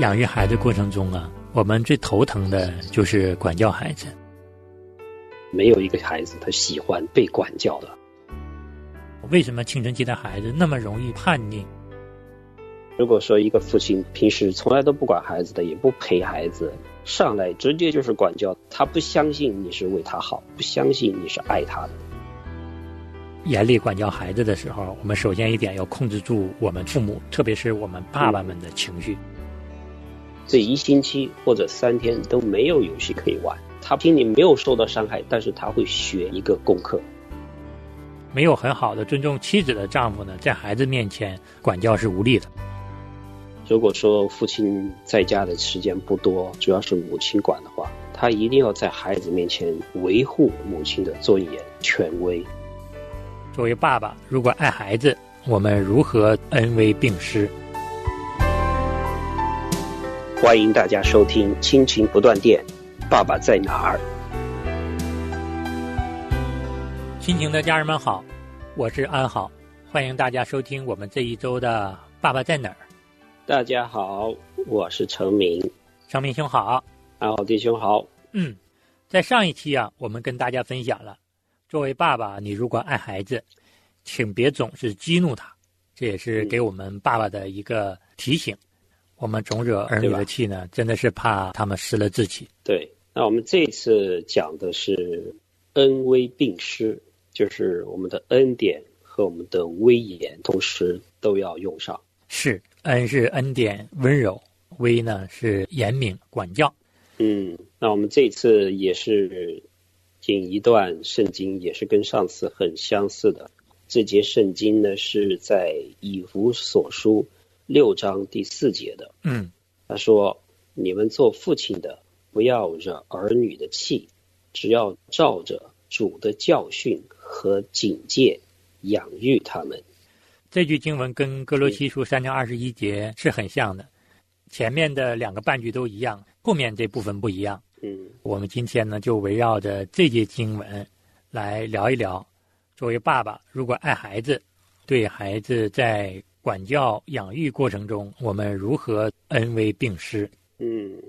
养育孩子过程中啊，我们最头疼的就是管教孩子。没有一个孩子他喜欢被管教的。为什么青春期的孩子那么容易叛逆？如果说一个父亲平时从来都不管孩子的，也不陪孩子，上来直接就是管教，他不相信你是为他好，不相信你是爱他的。严厉管教孩子的时候，我们首先一点要控制住我们父母，特别是我们爸爸们的情绪。这一星期或者三天都没有游戏可以玩，他心里没有受到伤害，但是他会学一个功课。没有很好的尊重妻子的丈夫呢，在孩子面前管教是无力的。如果说父亲在家的时间不多，主要是母亲管的话，他一定要在孩子面前维护母亲的尊严、权威。作为爸爸，如果爱孩子，我们如何恩威并施？欢迎大家收听《亲情不断电》，爸爸在哪儿？亲情的家人们好，我是安好，欢迎大家收听我们这一周的《爸爸在哪儿》。大家好，我是程明，程明兄好，安好弟兄好。嗯，在上一期啊，我们跟大家分享了，作为爸爸，你如果爱孩子，请别总是激怒他，这也是给我们爸爸的一个提醒。我们总惹儿女的气呢，真的是怕他们失了志气。对，那我们这次讲的是恩威并施，就是我们的恩典和我们的威严同时都要用上。是，恩是恩典温柔，威呢是严明管教。嗯，那我们这次也是引一段圣经，也是跟上次很相似的。这节圣经呢是在以弗所书。六章第四节的，嗯，他说：“你们做父亲的，不要惹儿女的气，只要照着主的教训和警戒养育他们。”这句经文跟哥罗西书三章二十一节是很像的，前面的两个半句都一样，后面这部分不一样。嗯，我们今天呢就围绕着这节经文来聊一聊，作为爸爸，如果爱孩子，对孩子在。管教养育过程中，我们如何恩威并施？嗯，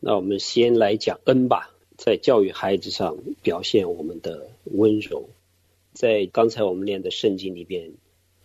那我们先来讲恩吧，在教育孩子上表现我们的温柔。在刚才我们念的圣经里边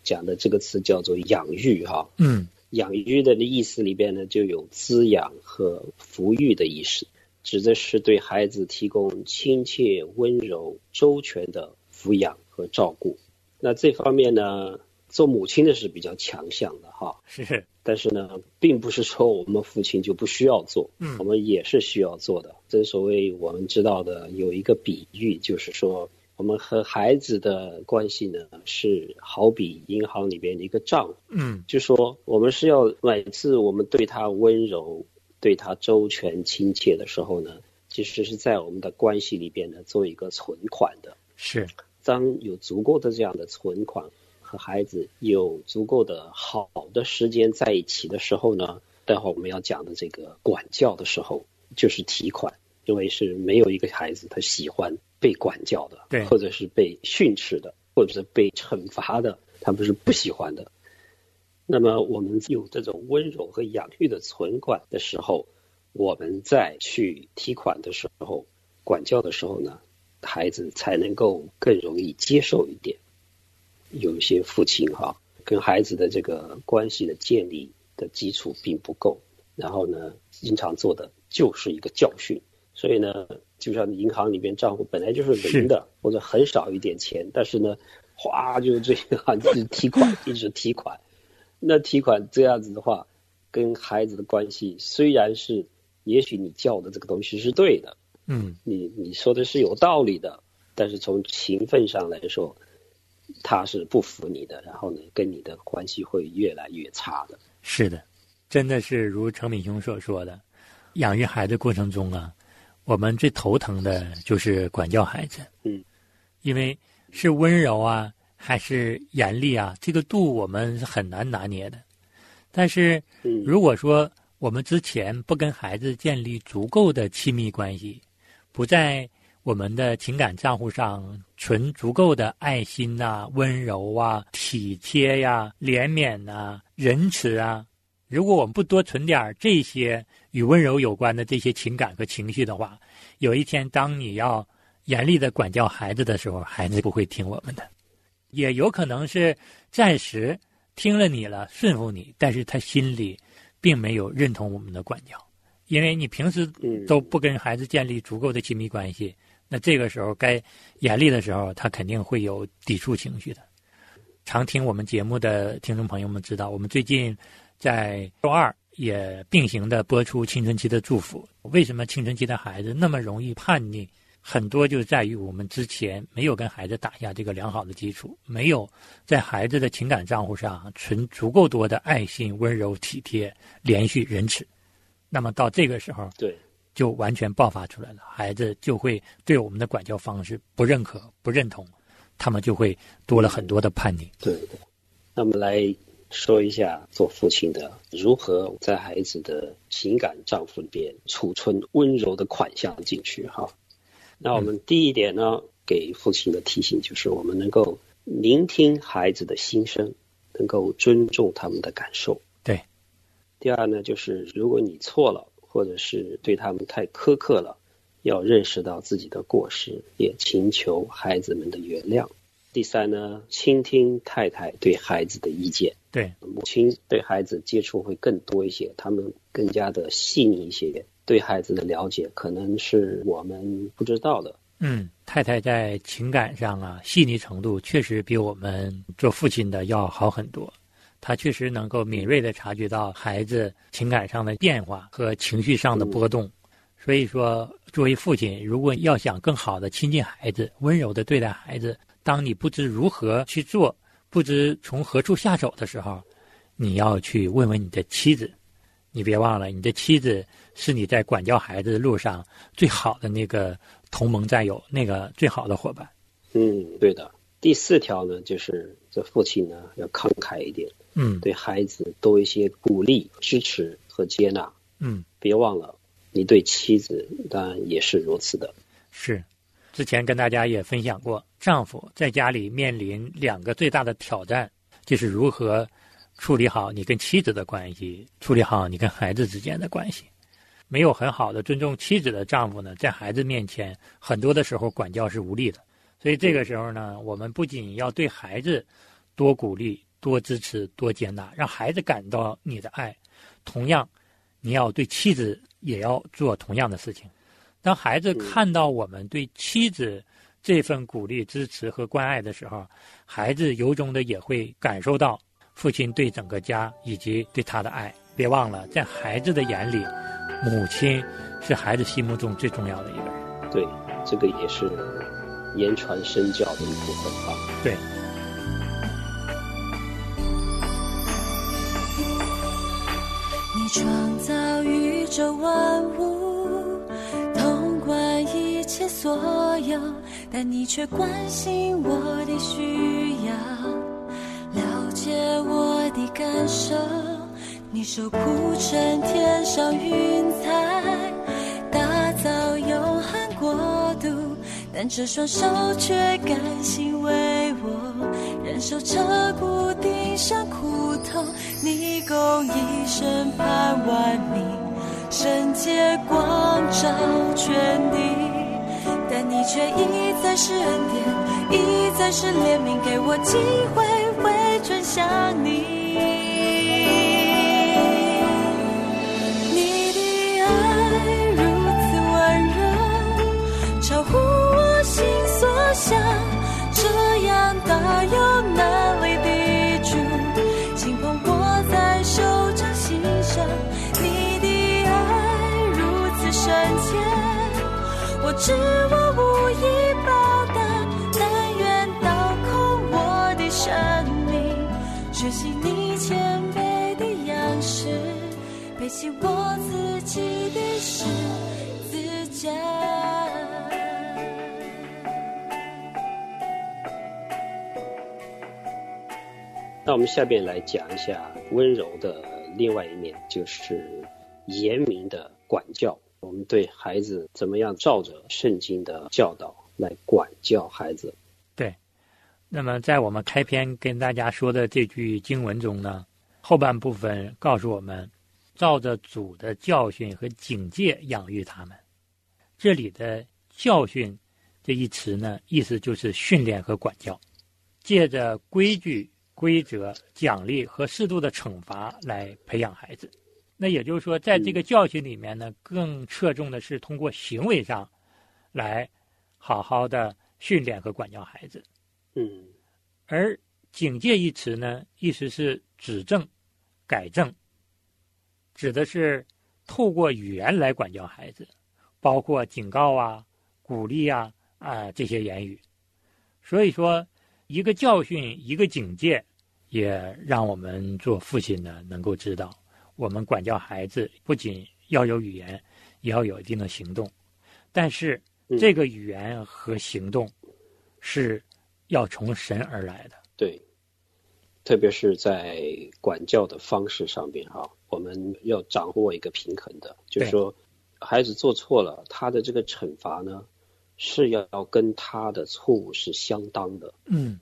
讲的这个词叫做养育，哈，嗯，养育的意思里边呢就有滋养和抚育的意思，指的是对孩子提供亲切、温柔、周全的抚养和照顾。那这方面呢？做母亲的是比较强项的哈，是，但是呢，并不是说我们父亲就不需要做，嗯，我们也是需要做的。正所谓我们知道的有一个比喻，就是说我们和孩子的关系呢，是好比银行里边的一个账，嗯，就说我们是要每次我们对他温柔、对他周全、亲切的时候呢，其实是在我们的关系里边呢做一个存款的，是，当有足够的这样的存款。和孩子有足够的好的时间在一起的时候呢，待会我们要讲的这个管教的时候，就是提款，因为是没有一个孩子他喜欢被管教的，对，或者是被训斥的，或者是被惩罚的，他们是不喜欢的。那么我们有这种温柔和养育的存款的时候，我们再去提款的时候，管教的时候呢，孩子才能够更容易接受一点。有一些父亲哈，跟孩子的这个关系的建立的基础并不够，然后呢，经常做的就是一个教训，所以呢，就像银行里边账户本来就是零的，或者很少一点钱，但是呢，哗就这样一直提款，一直提款，那提款这样子的话，跟孩子的关系虽然是，也许你教的这个东西是对的，嗯，你你说的是有道理的，但是从情分上来说。他是不服你的，然后呢，跟你的关系会越来越差的。是的，真的是如程敏雄所说的，养育孩子过程中啊，我们最头疼的就是管教孩子。嗯，因为是温柔啊，还是严厉啊，这个度我们是很难拿捏的。但是，如果说我们之前不跟孩子建立足够的亲密关系，不在。我们的情感账户上存足够的爱心呐、温柔啊、体贴呀、怜悯呐、仁慈啊，如果我们不多存点这些与温柔有关的这些情感和情绪的话，有一天当你要严厉的管教孩子的时候，孩子不会听我们的，也有可能是暂时听了你了，顺服你，但是他心里并没有认同我们的管教，因为你平时都不跟孩子建立足够的亲密关系，那这个时候该严厉的时候，他肯定会有抵触情绪的。常听我们节目的听众朋友们知道，我们最近。在周二也并行的播出青春期的祝福。为什么青春期的孩子那么容易叛逆？很多就在于我们之前没有跟孩子打下这个良好的基础，没有在孩子的情感账户上存足够多的爱心、温柔、体贴、连续、仁慈。那么到这个时候，对，就完全爆发出来了。孩子就会对我们的管教方式不认可、不认同，他们就会多了很多的叛逆。对对，那么来。说一下做父亲的如何在孩子的情感账户里边储存温柔的款项进去哈。那我们第一点呢，给父亲的提醒就是我们能够聆听孩子的心声，能够尊重他们的感受。对。第二呢，就是如果你错了，或者是对他们太苛刻了，要认识到自己的过失，也请求孩子们的原谅。第三呢，倾听太太对孩子的意见。对，母亲对孩子接触会更多一些，他们更加的细腻一些，对孩子的了解可能是我们不知道的。嗯，太太在情感上啊，细腻程度确实比我们做父亲的要好很多。他确实能够敏锐的察觉到孩子情感上的变化和情绪上的波动。所以说，作为父亲，如果要想更好的亲近孩子，温柔的对待孩子。当你不知如何去做，不知从何处下手的时候，你要去问问你的妻子。你别忘了，你的妻子是你在管教孩子的路上最好的那个同盟战友，那个最好的伙伴。嗯，对的。第四条呢，就是这父亲呢要慷慨一点，嗯，对孩子多一些鼓励、支持和接纳。嗯，别忘了，你对妻子当然也是如此的。是。之前跟大家也分享过，丈夫在家里面临两个最大的挑战，就是如何处理好你跟妻子的关系，处理好你跟孩子之间的关系。没有很好的尊重妻子的丈夫呢，在孩子面前很多的时候管教是无力的。所以这个时候呢，我们不仅要对孩子多鼓励、多支持、多接纳，让孩子感到你的爱，同样，你要对妻子也要做同样的事情。当孩子看到我们对妻子这份鼓励、支持和关爱的时候，孩子由衷的也会感受到父亲对整个家以及对他的爱。别忘了，在孩子的眼里，母亲是孩子心目中最重要的一个人。对，这个也是言传身教的一部分啊。对。你创造宇宙万物。一切所有，但你却关心我的需要，了解我的感受。你手铺成天上云彩，但这双手却甘心为我忍受彻骨顶上苦痛。你共一生盼万民，圣洁光照全地。但你却一再是恩典，一再是怜悯，给我机会回转向你。你的爱如此温柔，超乎像，这样大有难为的主，轻捧握在手掌心上。你的爱如此深切。我知我无以报答，但愿倒空我的生命，学习你谦卑的样式，背起我自己的事那我们下面来讲一下温柔的另外一面，就是严明的管教。我们对孩子怎么样照着圣经的教导来管教孩子？对。那么在我们开篇跟大家说的这句经文中呢，《后半部分告诉我们，照着主的教训和警戒养育他们。这里的教训这一词呢，意思就是训练和管教，借着规矩、规则、奖励和适度的惩罚来培养孩子。那也就是说，在这个教训里面呢，更侧重的是通过行为上，来好好的训练和管教孩子。嗯，而警戒一词呢，意思是指正、改正，指的是透过语言来管教孩子，包括警告啊、鼓励啊啊这些言语。所以说，一个教训，一个警戒，也让我们做父亲的能够知道。我们管教孩子，不仅要有语言，也要有一定的行动。但是，这个语言和行动是要从神而来的。对，特别是在管教的方式上面啊，我们要掌握一个平衡的，就是说，孩子做错了，他的这个惩罚呢，是要跟他的错误是相当的。嗯。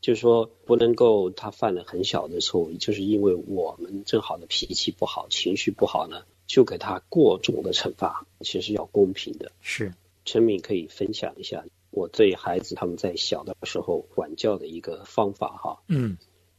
就是说，不能够他犯了很小的错误，就是因为我们正好的脾气不好、情绪不好呢，就给他过重的惩罚。其实要公平的。是，陈敏可以分享一下我对孩子他们在小的时候管教的一个方法哈。嗯，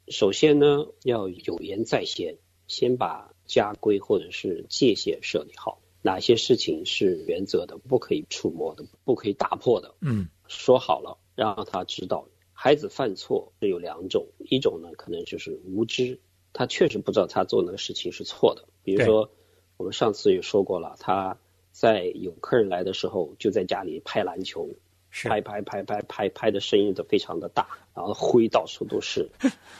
首先呢，要有言在先，先把家规或者是界限设立好，哪些事情是原则的，不可以触摸的，不可以打破的。嗯，说好了，让他知道。孩子犯错是有两种，一种呢可能就是无知，他确实不知道他做那个事情是错的。比如说，我们上次也说过了，他在有客人来的时候就在家里拍篮球，拍拍拍拍拍拍的声音都非常的大，然后灰到处都是，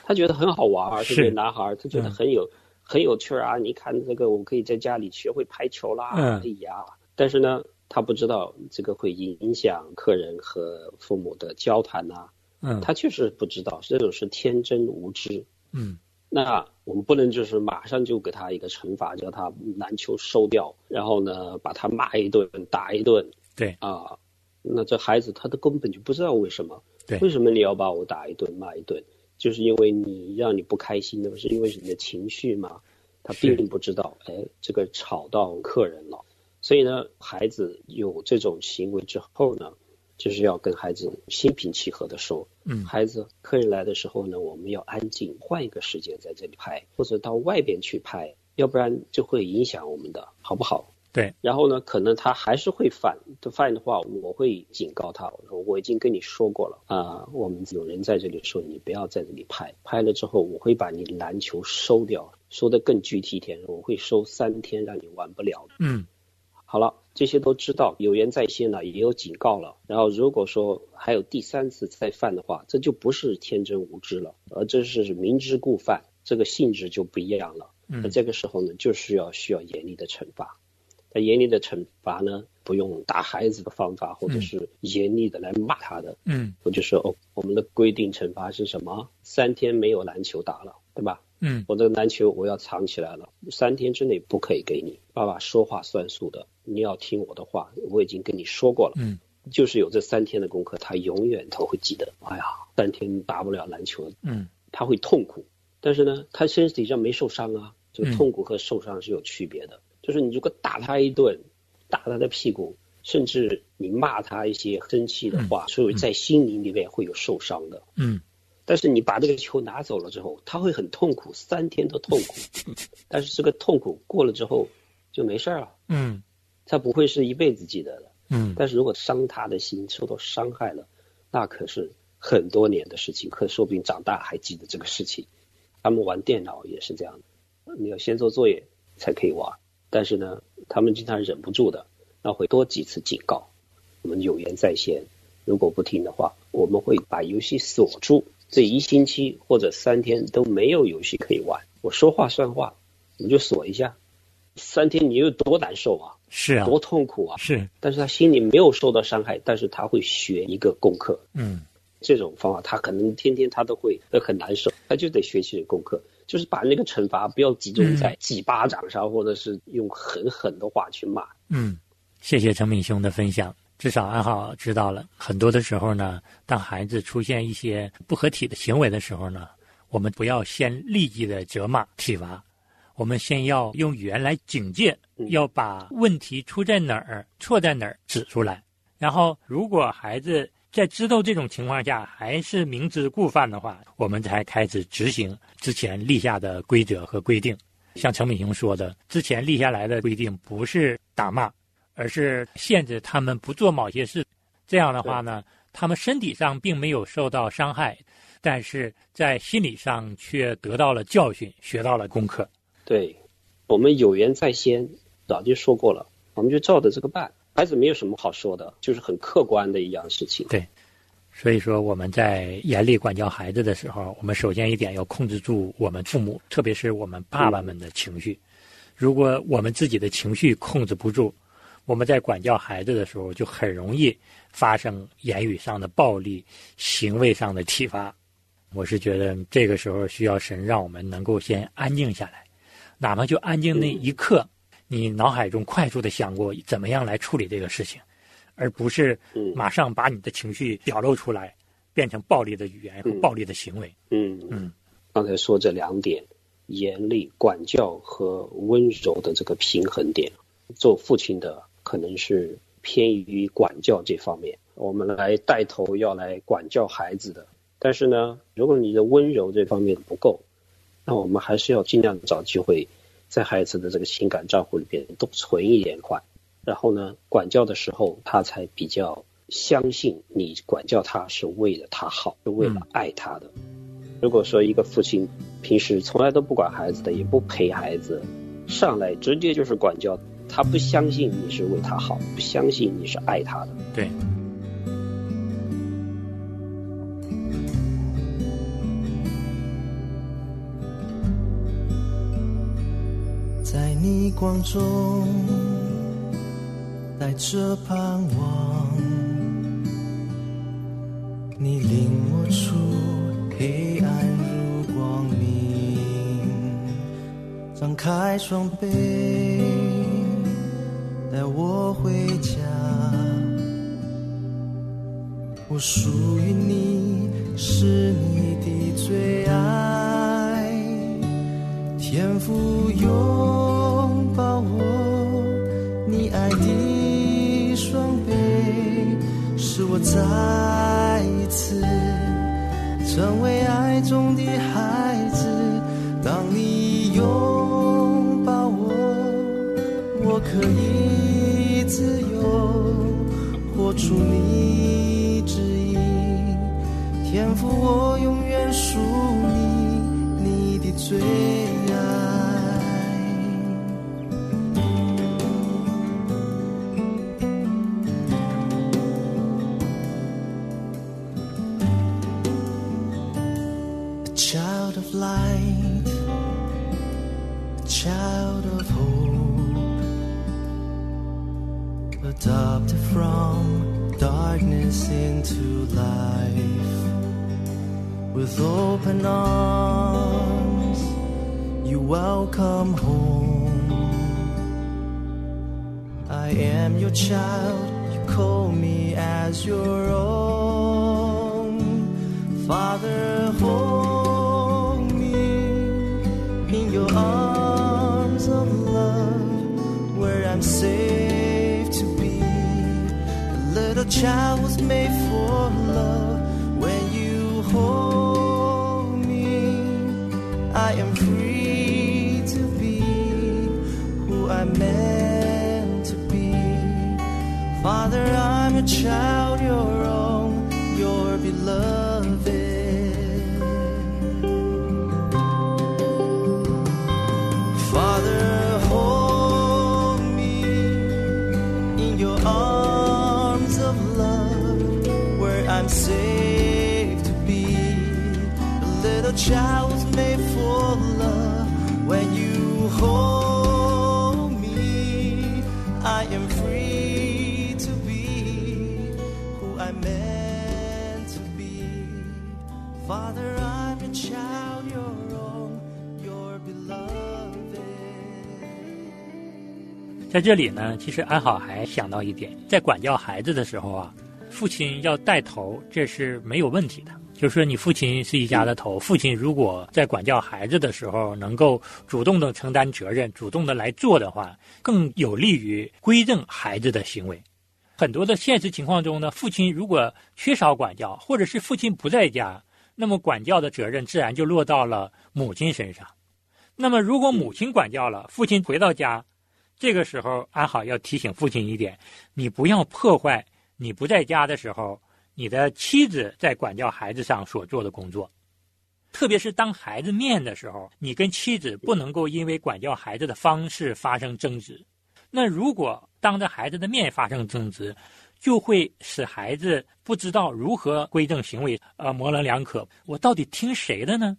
他觉得很好玩，这个男孩他觉得很有很有趣啊！你看这个，我可以在家里学会拍球啦，哎呀！但是呢，他不知道这个会影响客人和父母的交谈呐。嗯，他确实不知道，这种是天真无知。嗯，那我们不能就是马上就给他一个惩罚，叫他篮球收掉，然后呢把他骂一顿、打一顿。对啊，那这孩子他都根本就不知道为什么。对，为什么你要把我打一顿、骂一顿？就是因为你让你不开心的，是因为你的情绪嘛？他并不知道，哎，这个吵到客人了。所以呢，孩子有这种行为之后呢？就是要跟孩子心平气和的说，嗯，孩子，客人来的时候呢，我们要安静，换一个时间在这里拍，或者到外边去拍，要不然就会影响我们的，好不好？对。然后呢，可能他还是会犯，犯的话，我会警告他，我说我已经跟你说过了啊，我们有人在这里说你不要在这里拍，拍了之后我会把你篮球收掉，说的更具体一点，我会收三天，让你玩不了。嗯。好了，这些都知道，有言在先了，也有警告了。然后如果说还有第三次再犯的话，这就不是天真无知了，而这是明知故犯，这个性质就不一样了。那这个时候呢，就需要需要严厉的惩罚。那严厉的惩罚呢，不用打孩子的方法，或者是严厉的来骂他的。嗯，我就说哦，我们的规定惩罚是什么？三天没有篮球打了，对吧？嗯，我这个篮球我要藏起来了，三天之内不可以给你。爸爸说话算数的，你要听我的话，我已经跟你说过了。嗯，就是有这三天的功课，他永远都会记得。哎呀，三天打不了篮球，嗯，他会痛苦，但是呢，他身体上没受伤啊。这个痛苦和受伤是有区别的。就是你如果打他一顿，打他的屁股，甚至你骂他一些生气的话，所以在心灵里面会有受伤的。嗯。但是你把这个球拿走了之后，他会很痛苦，三天都痛苦。但是这个痛苦过了之后就没事了。嗯，他不会是一辈子记得的。嗯，但是如果伤他的心，受到伤害了，那可是很多年的事情，可说不定长大还记得这个事情。他们玩电脑也是这样的，你要先做作业才可以玩。但是呢，他们经常忍不住的，那会多几次警告。我们有言在先，如果不听的话，我们会把游戏锁住。这一星期或者三天都没有游戏可以玩，我说话算话，我就锁一下。三天你有多难受啊？是啊，多痛苦啊！是，但是他心里没有受到伤害，但是他会学一个功课。嗯，这种方法他可能天天他都会会很难受，他就得学习功课，就是把那个惩罚不要集中在几巴掌上，或者是用狠狠的话去骂。嗯，谢谢陈敏兄的分享。至少安好知道了很多的时候呢，当孩子出现一些不合体的行为的时候呢，我们不要先立即的责骂体罚，我们先要用语言来警戒，要把问题出在哪儿、错在哪儿指出来。然后，如果孩子在知道这种情况下还是明知故犯的话，我们才开始执行之前立下的规则和规定。像陈敏雄说的，之前立下来的规定不是打骂，而是限制他们不做某些事。这样的话呢，他们身体上并没有受到伤害。但是在心理上却得到了教训，学到了功课。对，我们有缘在先，早就说过了，我们就照着这个办。孩子没有什么好说的，就是很客观的一样事情。对，所以说我们在严厉管教孩子的时候，我们首先一点要控制住我们父母，特别是我们爸爸们的情绪。如果我们自己的情绪控制不住，我们在管教孩子的时候，就很容易发生言语上的暴力、行为上的体罚。我是觉得这个时候需要神让我们能够先安静下来，哪怕就安静那一刻，你脑海中快速的想过怎么样来处理这个事情，而不是马上把你的情绪表露出来，变成暴力的语言和暴力的行为。嗯。嗯，刚才说这两点，严厉管教和温柔的这个平衡点，做父亲的可能是偏于管教这方面，我们来带头要来管教孩子的。但是呢，如果你的温柔这方面不够，那我们还是要尽量找机会，在孩子的这个情感账户里边多存一点款，然后呢，管教的时候他才比较相信你管教他是为了他好，是为了爱他的。如果说一个父亲平时从来都不管孩子的，也不陪孩子，上来直接就是管教，他不相信你是为他好，不相信你是爱他的。对。在逆光中带着盼望，你领我出黑暗入光明，张开双臂带我回家。我属于你，是你的最爱，天赋拥抱我，你爱的双倍，使。我再一次成为爱中的孩子，当你拥抱我，我可以你指引天赋，我永远属你，你的最爱。A child of light, a child of hope, adopted from. With open arms you welcome home. I am your child you call me as your own. Father hold me in your arms little child was made for love when you hold me, I am free to be who I'm meant to be. Father, I'm a child, 在这里呢，其实安好还想到一点，在管教孩子的时候啊，父亲要带头，这是没有问题的。就是说，你父亲是一家的头，父亲如果在管教孩子的时候能够主动的承担责任，主动的来做的话，更有利于规正孩子的行为。很多的现实情况中呢，父亲如果缺少管教，或者是父亲不在家，那么管教的责任自然就落到了母亲身上。那么，如果母亲管教了，父亲回到家，这个时候安好要提醒父亲一点：你不要破坏你不在家的时候。你的妻子在管教孩子上所做的工作，特别是当孩子面的时候，你跟妻子不能够因为管教孩子的方式发生争执。那如果当着孩子的面发生争执，就会使孩子不知道如何规正行为，呃，模棱两可。我到底听谁的呢？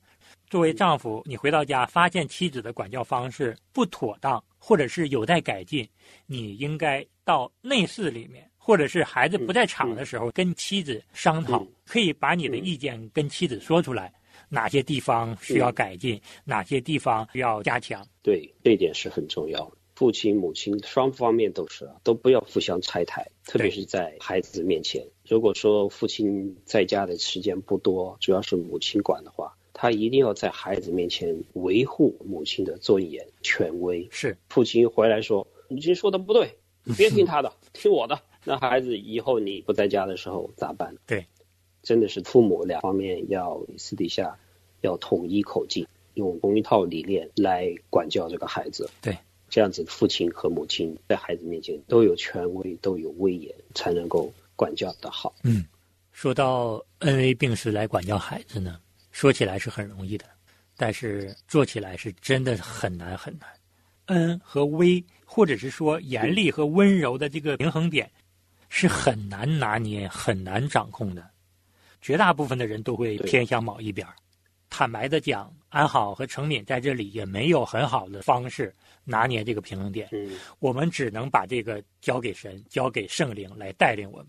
作为丈夫，你回到家发现妻子的管教方式不妥当，或者是有待改进，你应该到内室里面。或者是孩子不在场的时候，跟妻子商讨，可以把你的意见跟妻子说出来，哪些地方需要改进，哪些地方需要加强。对，这一点是很重要的。父亲、母亲双方面都是，都不要互相拆台，特别是在孩子面前。如果说父亲在家的时间不多，主要是母亲管的话，他一定要在孩子面前维护母亲的尊严、权威。是，父亲回来说：“母亲说的不对，别听他的，听我的。”那孩子以后你不在家的时候咋办？对，真的是父母两方面要私底下要统一口径，用同一套理念来管教这个孩子。对，这样子父亲和母亲在孩子面前都有权威，都有威严，才能够管教的好。嗯，说到恩威并施来管教孩子呢，说起来是很容易的，但是做起来是真的很难很难。恩和威，或者是说严厉和温柔的这个平衡点。是很难拿捏、很难掌控的，绝大部分的人都会偏向某一边坦白的讲，安好和成敏在这里也没有很好的方式拿捏这个平衡点。嗯，我们只能把这个交给神，交给圣灵来带领我们。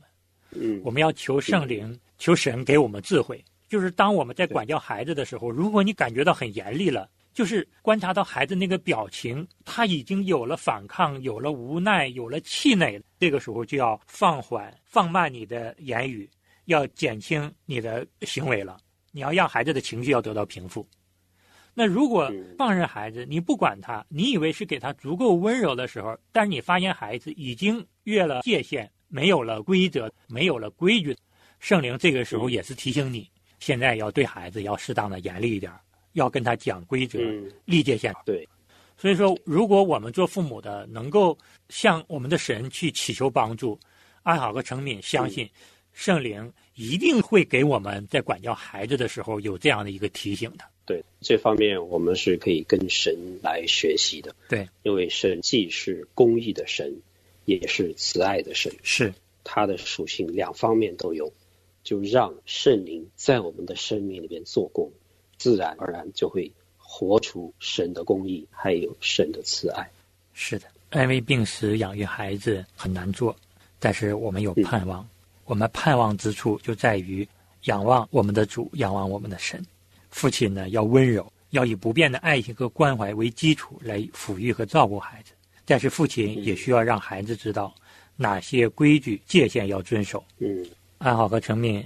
嗯，我们要求圣灵、求神给我们智慧。就是当我们在管教孩子的时候，如果你感觉到很严厉了。就是观察到孩子那个表情，他已经有了反抗，有了无奈，有了气馁。这个时候就要放缓、放慢你的言语，要减轻你的行为了。你要让孩子的情绪要得到平复。那如果放任孩子，你不管他，你以为是给他足够温柔的时候，但是你发现孩子已经越了界限，没有了规则，没有了规矩。圣灵这个时候也是提醒你，现在要对孩子要适当的严厉一点。要跟他讲规则、立界限。对，所以说，如果我们做父母的能够向我们的神去祈求帮助，安好和成敏相信圣灵一定会给我们在管教孩子的时候有这样的一个提醒的。对，这方面我们是可以跟神来学习的。对，因为神既是公义的神，也是慈爱的神，是他的属性两方面都有，就让圣灵在我们的生命里边做工。自然而然就会活出神的公义，还有神的慈爱。是的，安慰病时养育孩子很难做，但是我们有盼望。我们盼望之处就在于仰望我们的主，仰望我们的神。父亲呢，要温柔，要以不变的爱心和关怀为基础来抚育和照顾孩子。但是父亲也需要让孩子知道哪些规矩界限要遵守。嗯，安好和成敏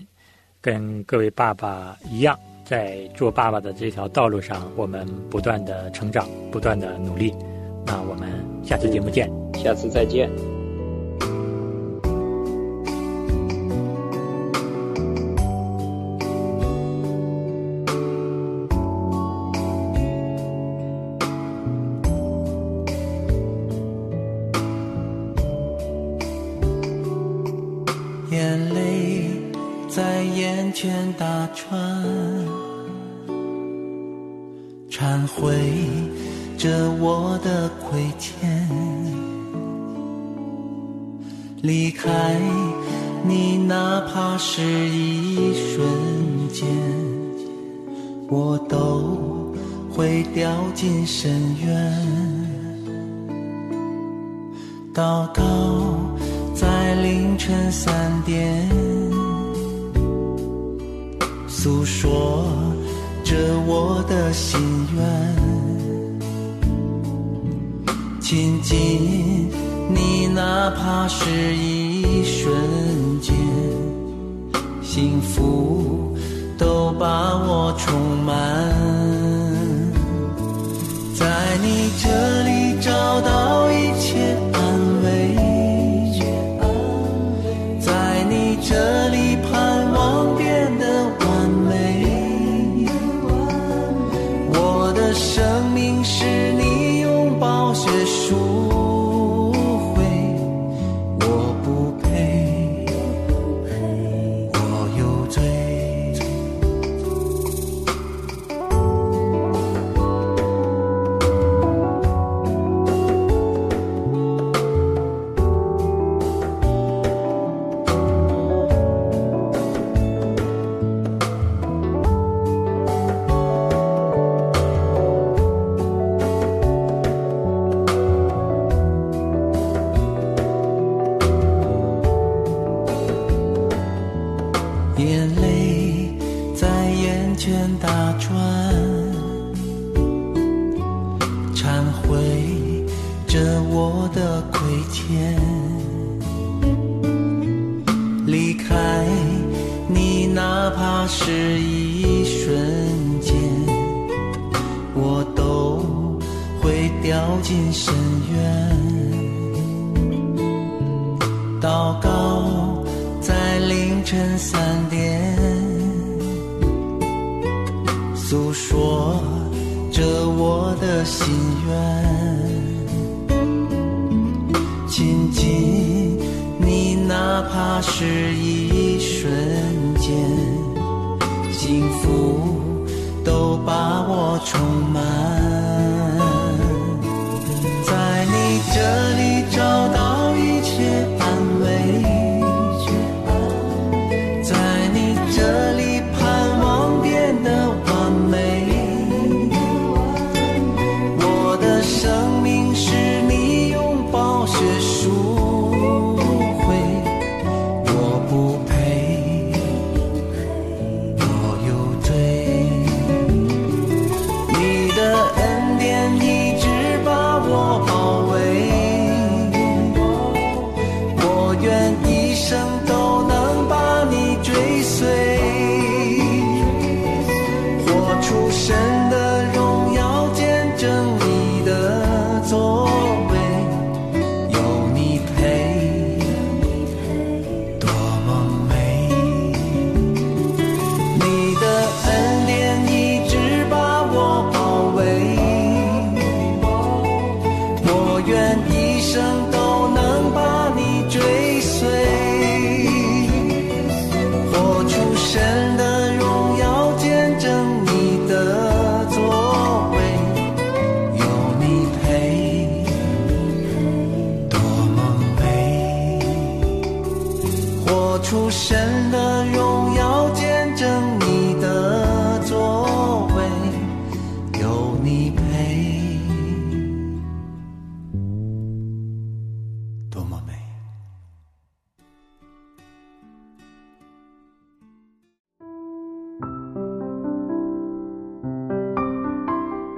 跟各位爸爸一样。在做爸爸的这条道路上，我们不断的成长，不断的努力。那我们下次节目见，下次再见。进深渊。祷告在凌晨三点，诉说。着我的心愿，亲近你，哪怕是一瞬间，幸福都把我充满，你这里找到愿。亲近你，哪怕是一瞬间，幸福都把我充满。